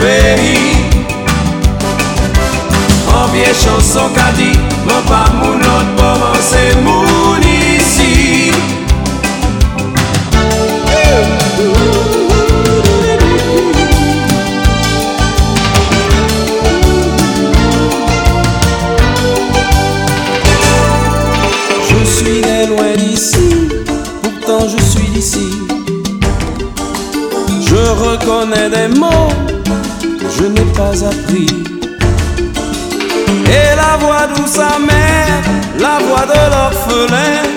veri. Anpye chanson ka di, mwen pa moun not poman se moun. Et la voix douce amère, la voix de l'orphelin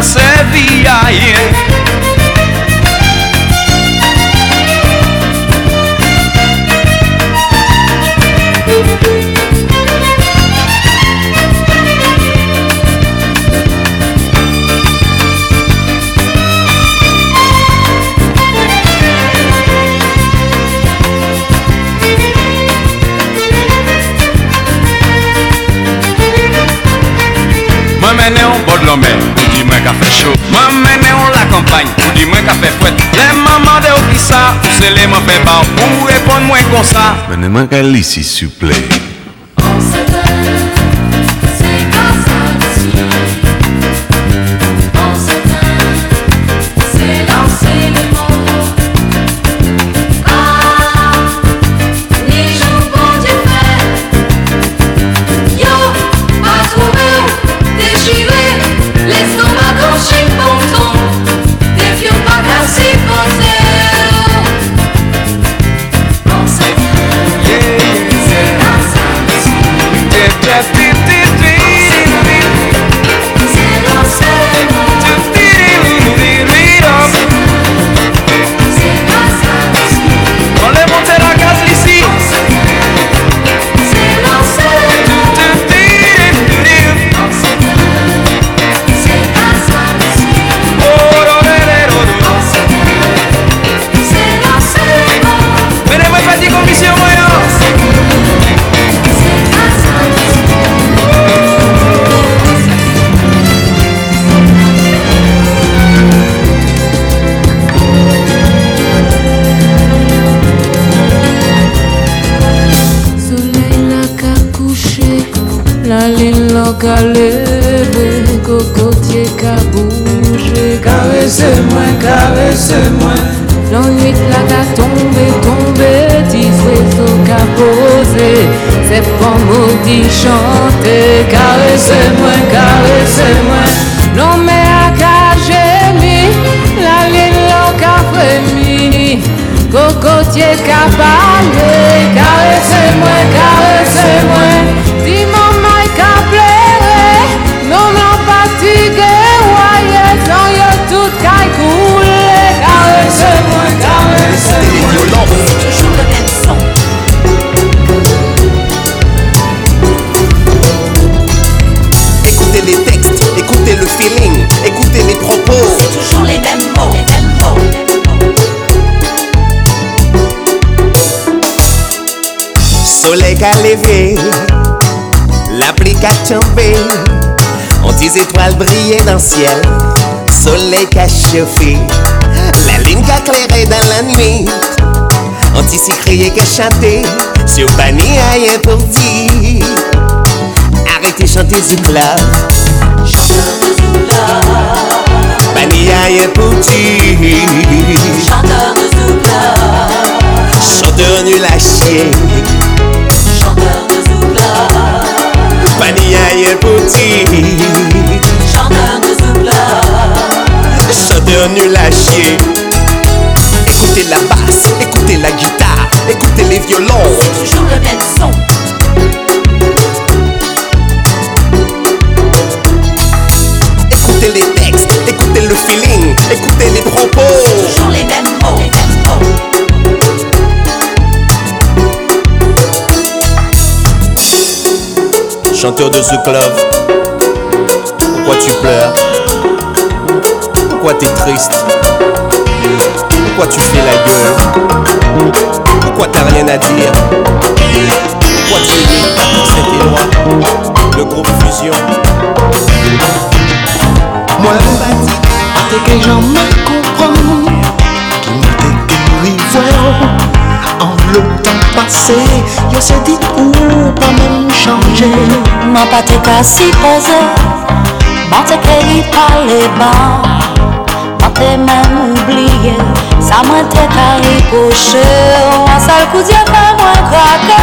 hacer. Alors, pour répondre moins comme ça. Venez-moi qu'elle ici, s'il vous plaît. Brillaient dans le ciel. Soleil qu'a chauffé, la ligne qu'a clairé dans la nuit. On t'ici crié qu'a chanté, sur Bani rien pour dire. Arrêtez chanter Zoukla, Chanteur de. Bani rien pour dire. Chanteur de Zoula. Chanteur nul à chier, Chanteur de Zoula. Bani rien pour dire. Nul à chier. Écoutez la basse, écoutez la guitare, écoutez les violons. Toujours le même son. Écoutez les textes, écoutez le feeling, écoutez les propos. Toujours les mêmes mots. Les mêmes mots. Chanteur de The Club, pourquoi tu pleures? Pourquoi t'es triste? Pourquoi tu fais la gueule? Pourquoi t'as rien à dire? Pourquoi tu es Saint-Éloi Le groupe Fusion. Moi, t'es que j'en me comprends Qui m'a voir En le temps passé. Yo se dit ou pas même changer Mwen pa te ka si pose Mwen te ke li pale ban Mwen te men oubliye Sa mwen te ka ripoche An sal kou diye fe mwen krake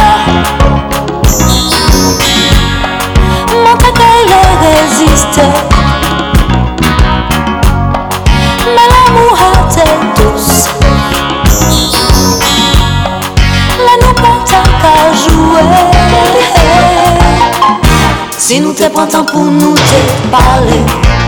Mwen te ke le reziste Men l'amou a te douce La nou konta ka joue Si nou te pran tan pou nou te pale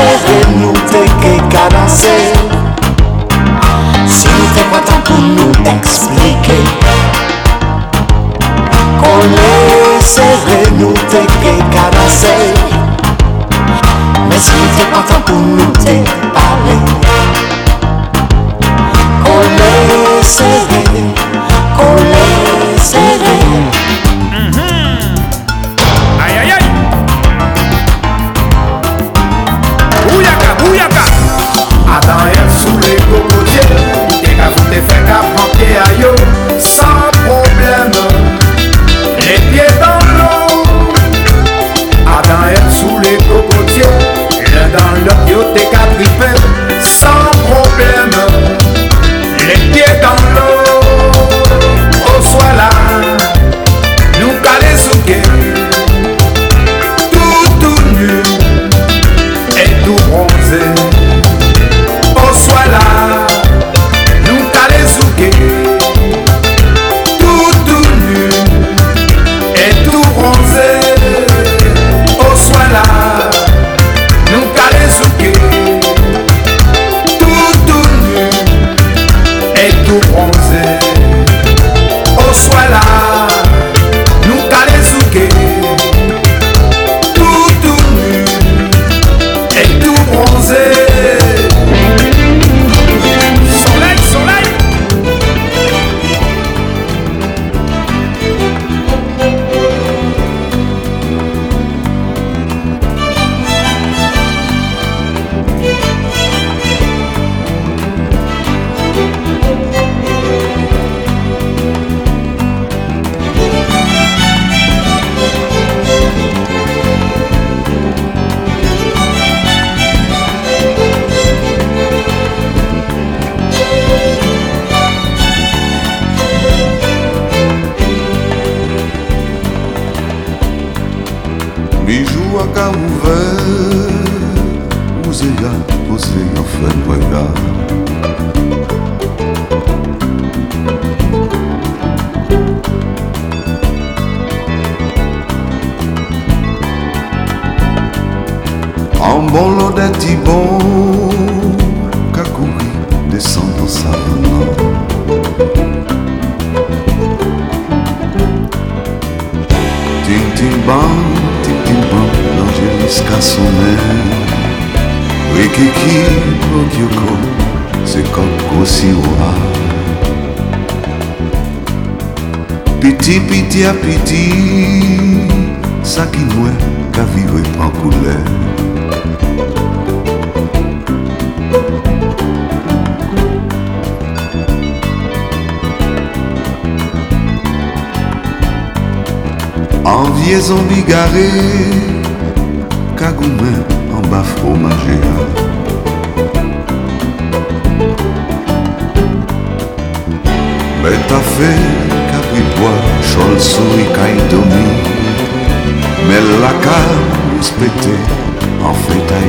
danse E nou te ke ka danse Si nou te pa tan pou nou eksplike Kone se re nou te ke ka danse Men si nou te pa tan pou nou te Piti piti a piti Sa ki mwen ka vive pan koule En liaison bigarré Kagoumen en bas fromager Mais t'as fait solsui kaj dumi Mella kam spete, en fritaj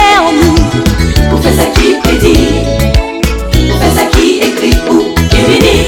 est en nous. Pour faire ça qui prédit, pour faire ça qui écrit ou qui bénit.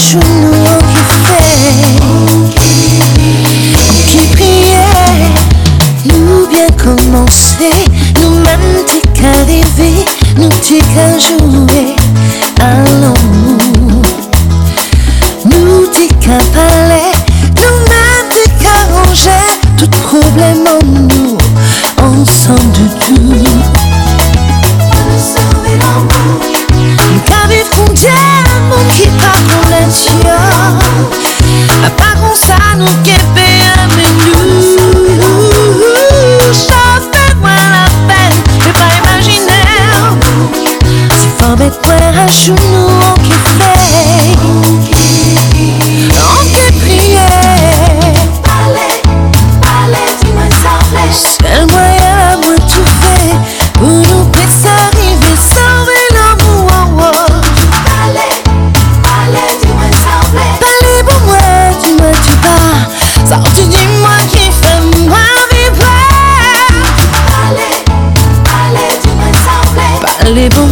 should know. les bons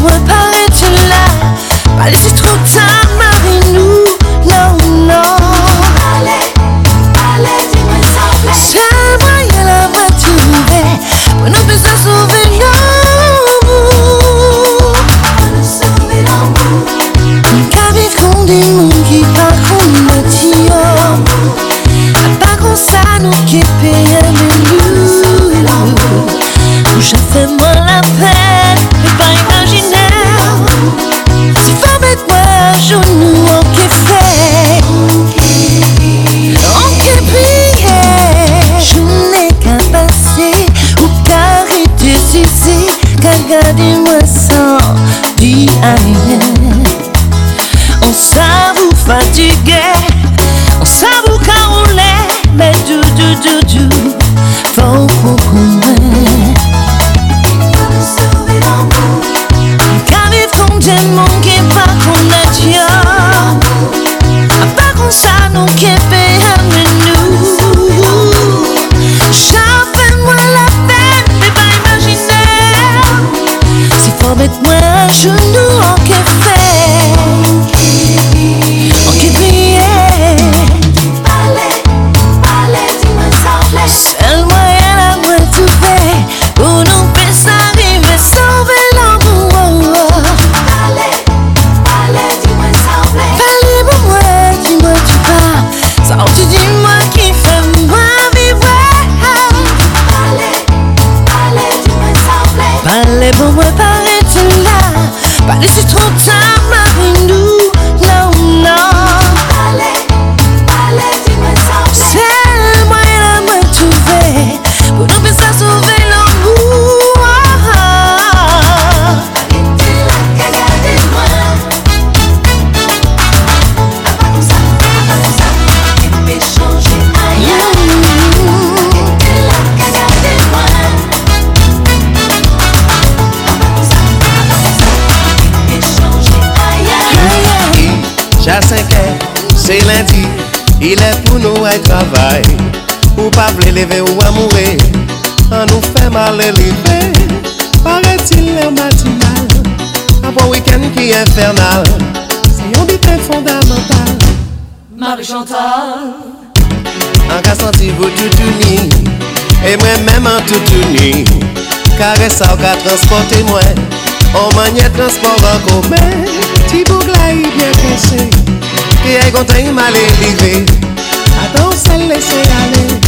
i regarder moi sans dire Ou lever ou à mourir, on nous fait mal élevé. Paraît-il l'air matinal, week-end qui est infernal. C'est un but fondamental. Marie-Chantal, En cas senti vous tout uni, et moi-même en tout uni. Caresse ça, qu'a transporté moi, en manière transport en commun. Ti bougla y bien cassé, qui est content il m'a élevé. Attends, c'est laisser aller.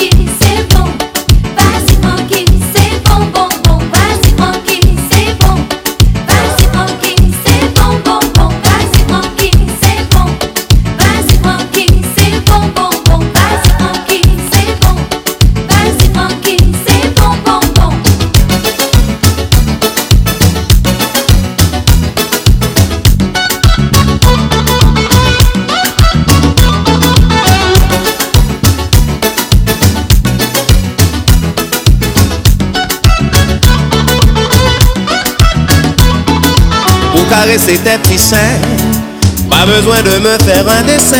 caresser tes petits seins, pas besoin de me faire un dessin.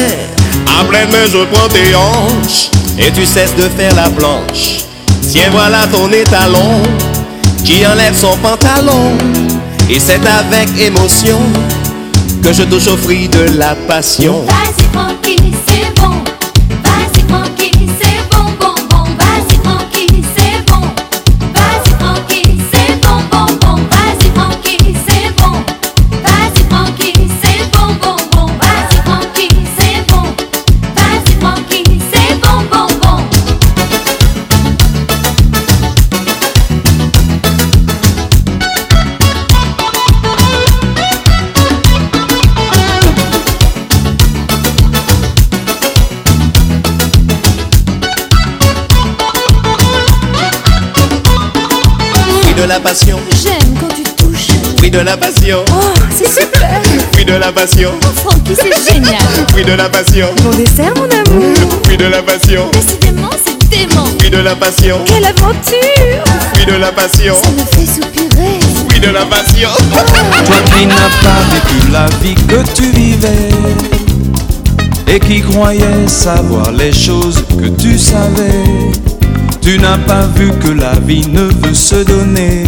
En pleine main, je prends tes hanches et tu cesses de faire la planche. Tiens, voilà ton étalon qui enlève son pantalon. Et c'est avec émotion que je touche au fruit de la passion. La passion, J'aime quand tu touches. fruit de la passion, Oh, c'est super. fruit de la passion, Francky, c'est génial. fruit de la passion, Mon dessert, mon amour. fruit de la passion, Décidément, c'est dément. fruit de la passion, Quelle aventure. fruit de la passion, Ça me fait soupirer. fruit de la passion. Toi qui n'as pas vécu la vie que tu vivais et qui croyais savoir les choses que tu savais, tu n'as pas vu que la vie ne veut se donner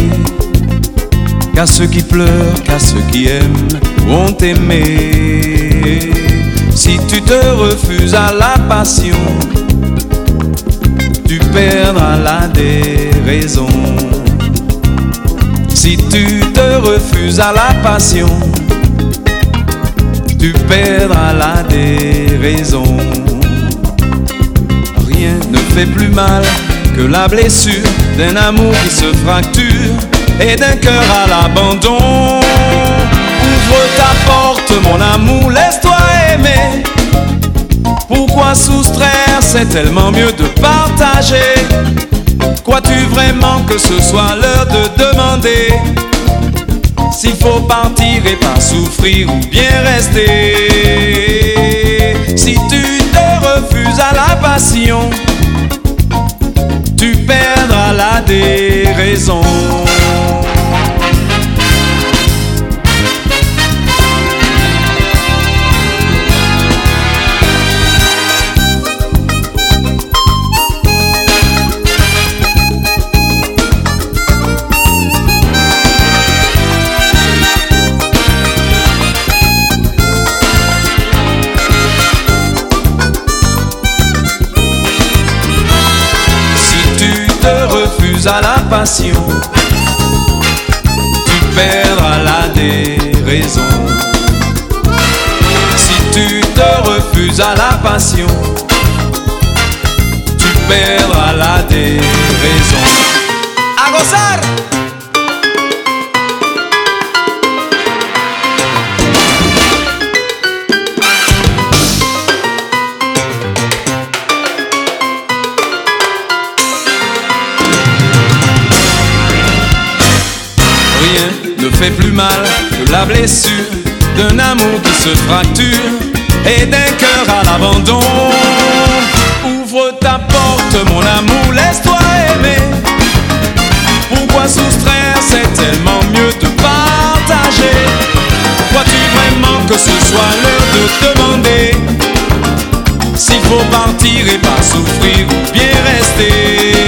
qu'à ceux qui pleurent, qu'à ceux qui aiment ou ont aimé. Si tu te refuses à la passion, tu perdras la déraison. Si tu te refuses à la passion, tu perdras la déraison. Rien ne fait plus mal que la blessure d'un amour qui se fracture et d'un cœur à l'abandon. Ouvre ta porte, mon amour, laisse-toi aimer. Pourquoi soustraire C'est tellement mieux de partager. Crois-tu vraiment que ce soit l'heure de demander s'il faut partir et pas souffrir ou bien rester? Si tu te refuses à la passion, perdras la déraison. Se fracture et d'un cœur à l'abandon. Ouvre ta porte, mon amour, laisse-toi aimer. Pourquoi soustraire C'est tellement mieux de partager. Crois-tu vraiment que ce soit l'heure de demander s'il faut partir et pas souffrir ou bien rester?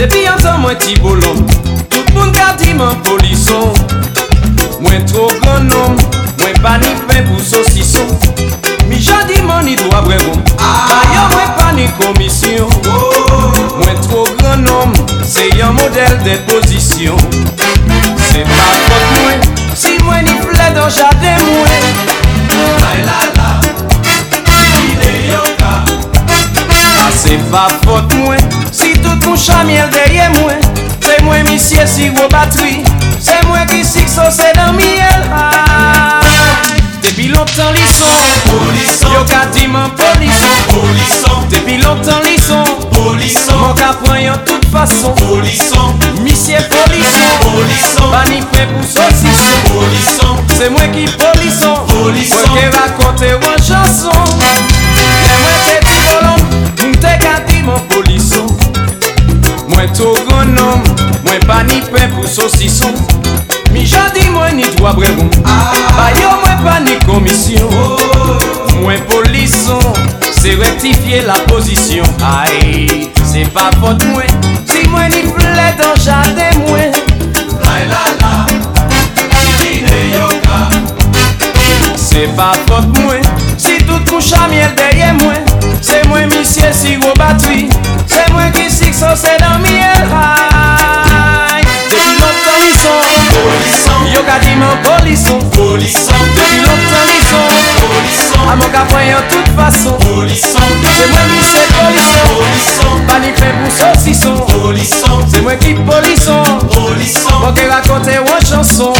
Depi an tan mwen ti bolon Tout moun kadi man polison. Mwen tro gran nom Mwen pa ni pen pou sosison Mi jodi man ni dwa brevon Ayo mwen pa ni komisyon. Mwen tro gran nom Se yon model de pozisyon Se pa pot mwen Si mwen ni ple do jade mwen. Lai la la Ile yo ka. Se pa pot mwen Si chamiel derrière moi. C'est moi monsieur si c'est moi qui sais que ça c'est dans miel. Longtemps ils sont polisson, yo ka di man. Depuis longtemps ils sont polisson, mon ka prend en toute façon, polisson. Monsieur polisson, polisson. Pas ni fait pour saucisson, polisson. C'est moi qui polisson, polisson. Moi qui raconte une chanson. Mais moi t'es dit bolon, m'te ka di mon polisson. mwen to gonom Mwen pa ni pen pou sosison. Mi jodi mwen ni dwa bregon Bayo mwen pa ni komisyon. Mwen polison Se rectifiye la pozisyon Ae, se pa pot mwen Si mwen ni ple dan jade mwen. Lai la la Si ne yoka Se pa pot mwen Si tout mou chamiel deye mwen. Se mwen misye si wou batri. C'est qui c'est dans miel. Aïe, depuis longtemps ils sont polisson. Yo ka di man polisson, polisson. Depuis longtemps ils sont polisson. A mon ka prend en toute façon, polisson. C'est moi monsieur polisson, polisson. Pas fait pour saucisson Polisson, C'est moi qui polisson polisson qui une chanson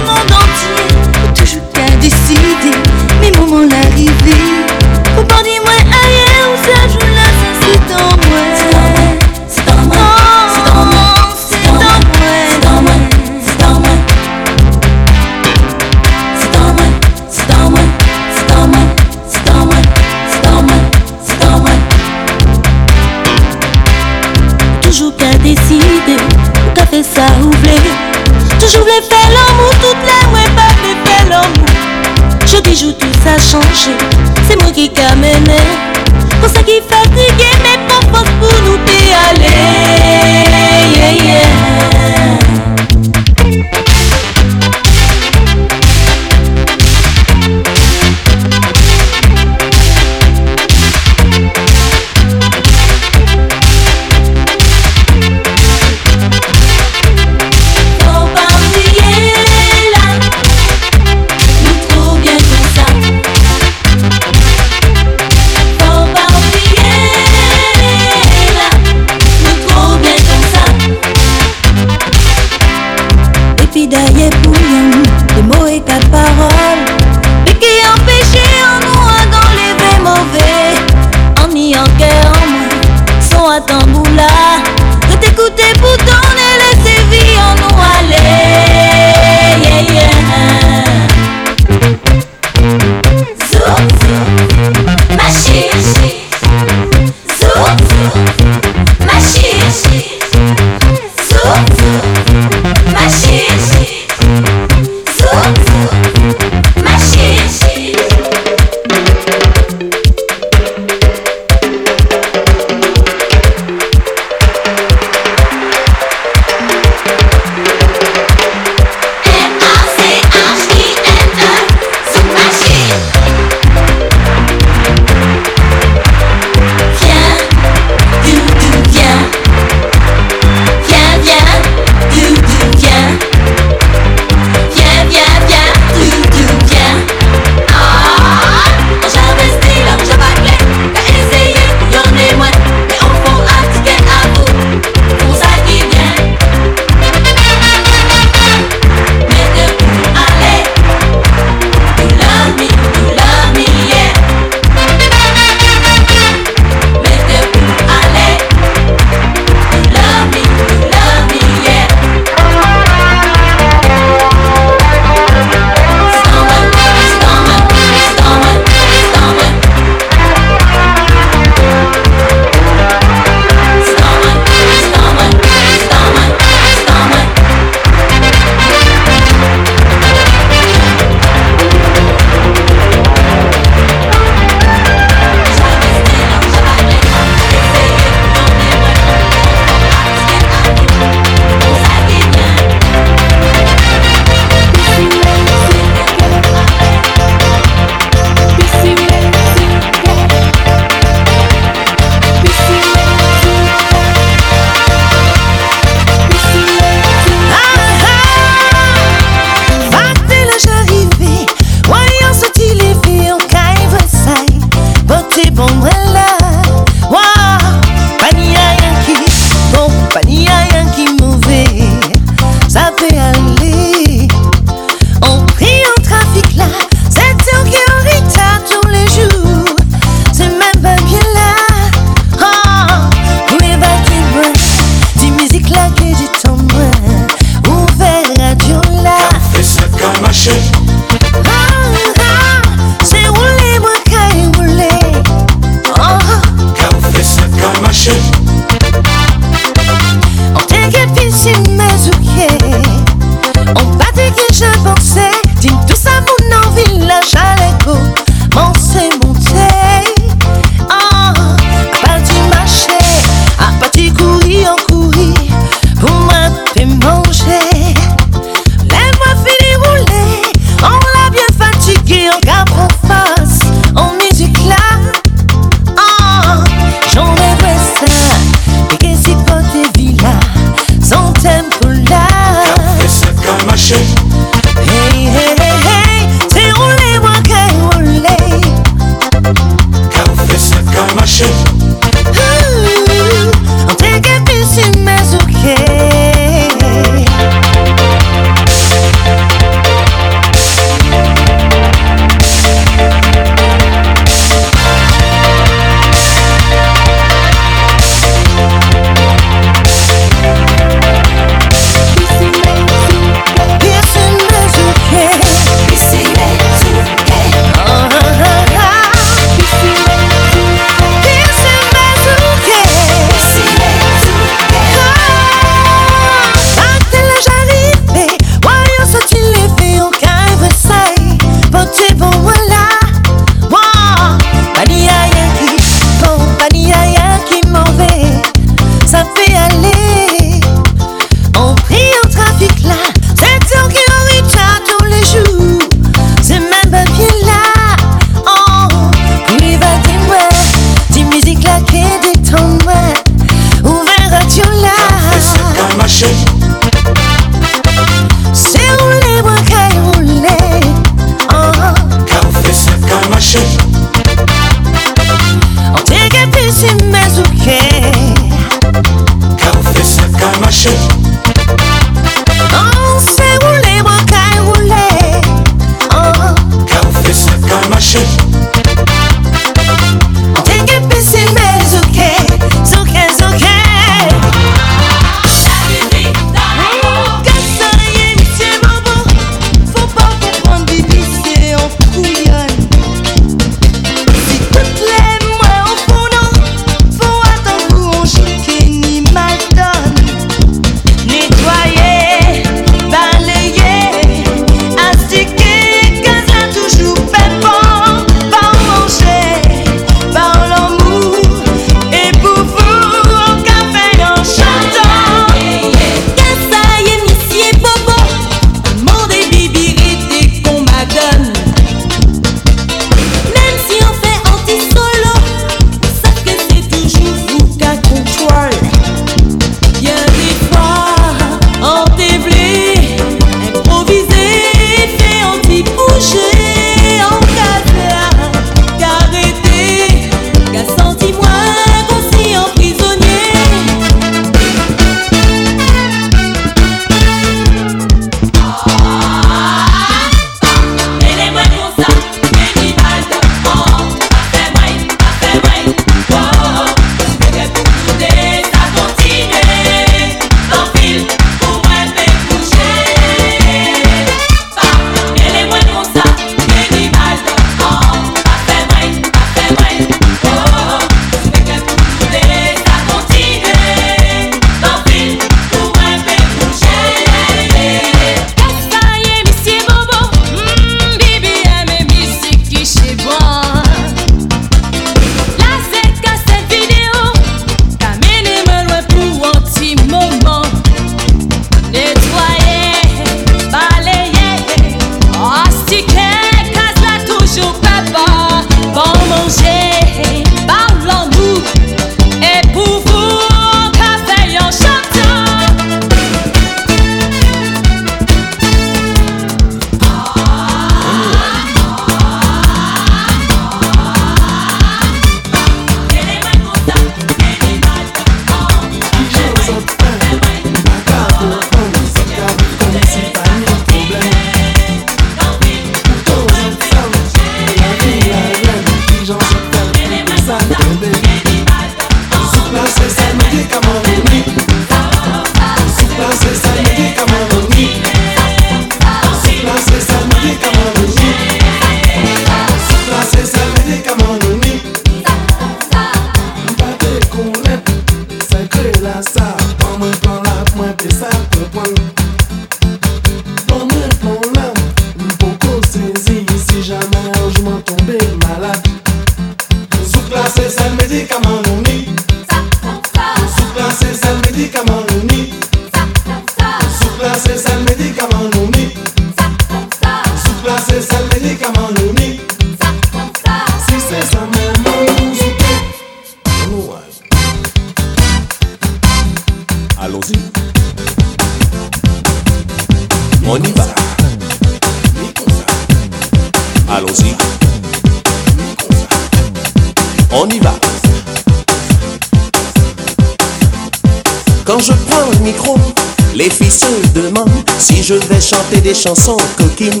chansons coquines.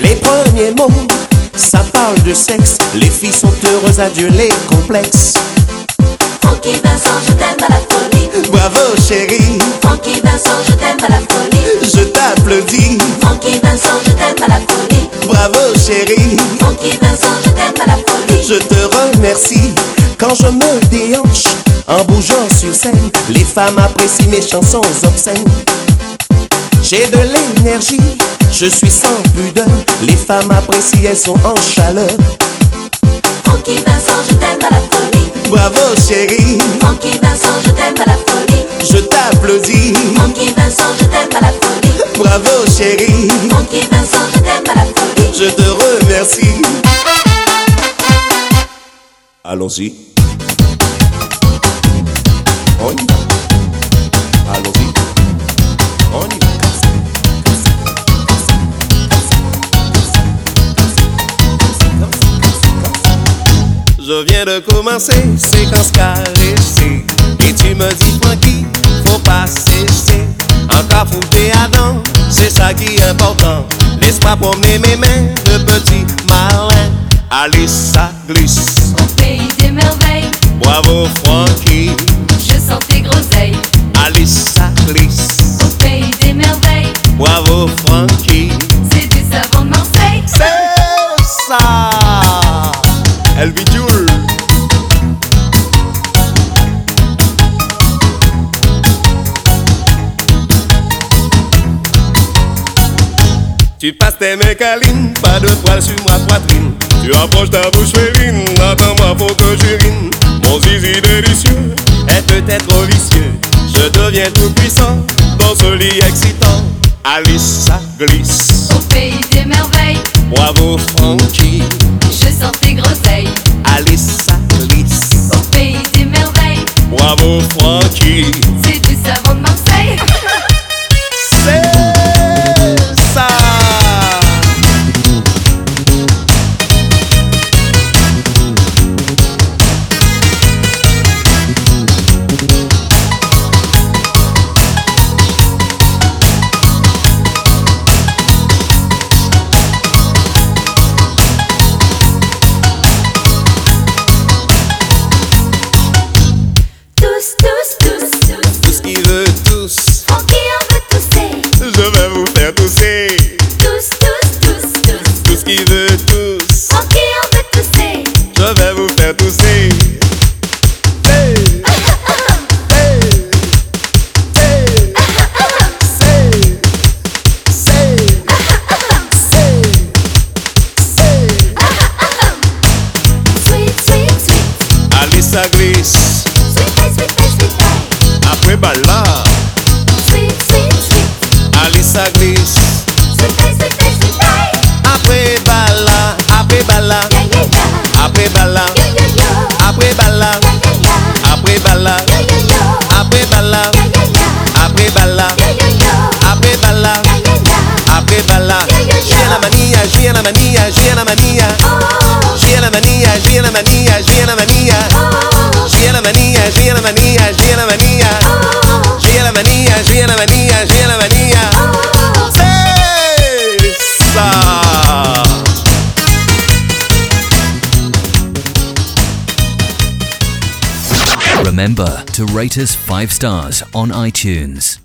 Les premiers mots, ça parle de sexe. Les filles sont heureuses, adieu les complexes. Francky Vincent, je t'aime à la folie. Bravo chérie, Francky Vincent, je t'aime à la folie. je t'applaudis. Francky Vincent, je t'aime à la folie. Bravo chérie, Francky Vincent, je t'aime à la folie. je te remercie. Quand je me déhanche en bougeant sur scène, les femmes apprécient mes chansons obscènes. J'ai de l'énergie, je suis sans pudeur. Les femmes apprécient, elles sont en chaleur. Francky Vincent, je t'aime à la folie. Bravo chérie, Francky Vincent, je t'aime à la folie. je t'applaudis. Francky Vincent, je t'aime à la folie. Bravo chérie, Francky Vincent, je t'aime à la folie. je te remercie. Allons-y. On Je viens de commencer, séquence caressée. Et tu me dis, Francky, faut pas cesser. Encore fouté à dents, c'est ça qui est important. Laisse-moi promener mes mains de petit malin. Allez, ça glisse. Au pays des merveilles, Bravo, Francky. je sens tes groseilles. Allez, ça glisse. Au pays des merveilles, Bravo, Francky. c'est du savon de Marseille. C'est ça. Elvi Joule. Tu passes tes mains câlines, pas de poils sur ma poitrine. Tu approches ta bouche féline, attends-moi faut que j'urine. Mon zizi délicieux est peut-être vicieux. Je deviens tout puissant dans ce lit excitant. Alice, ça glisse. Au pays des merveilles, Bravo, Frankie. je sens tes groseilles. Alice, ça glisse. Au pays des merveilles, Bravo, Frankie. To rate us 5 stars on iTunes.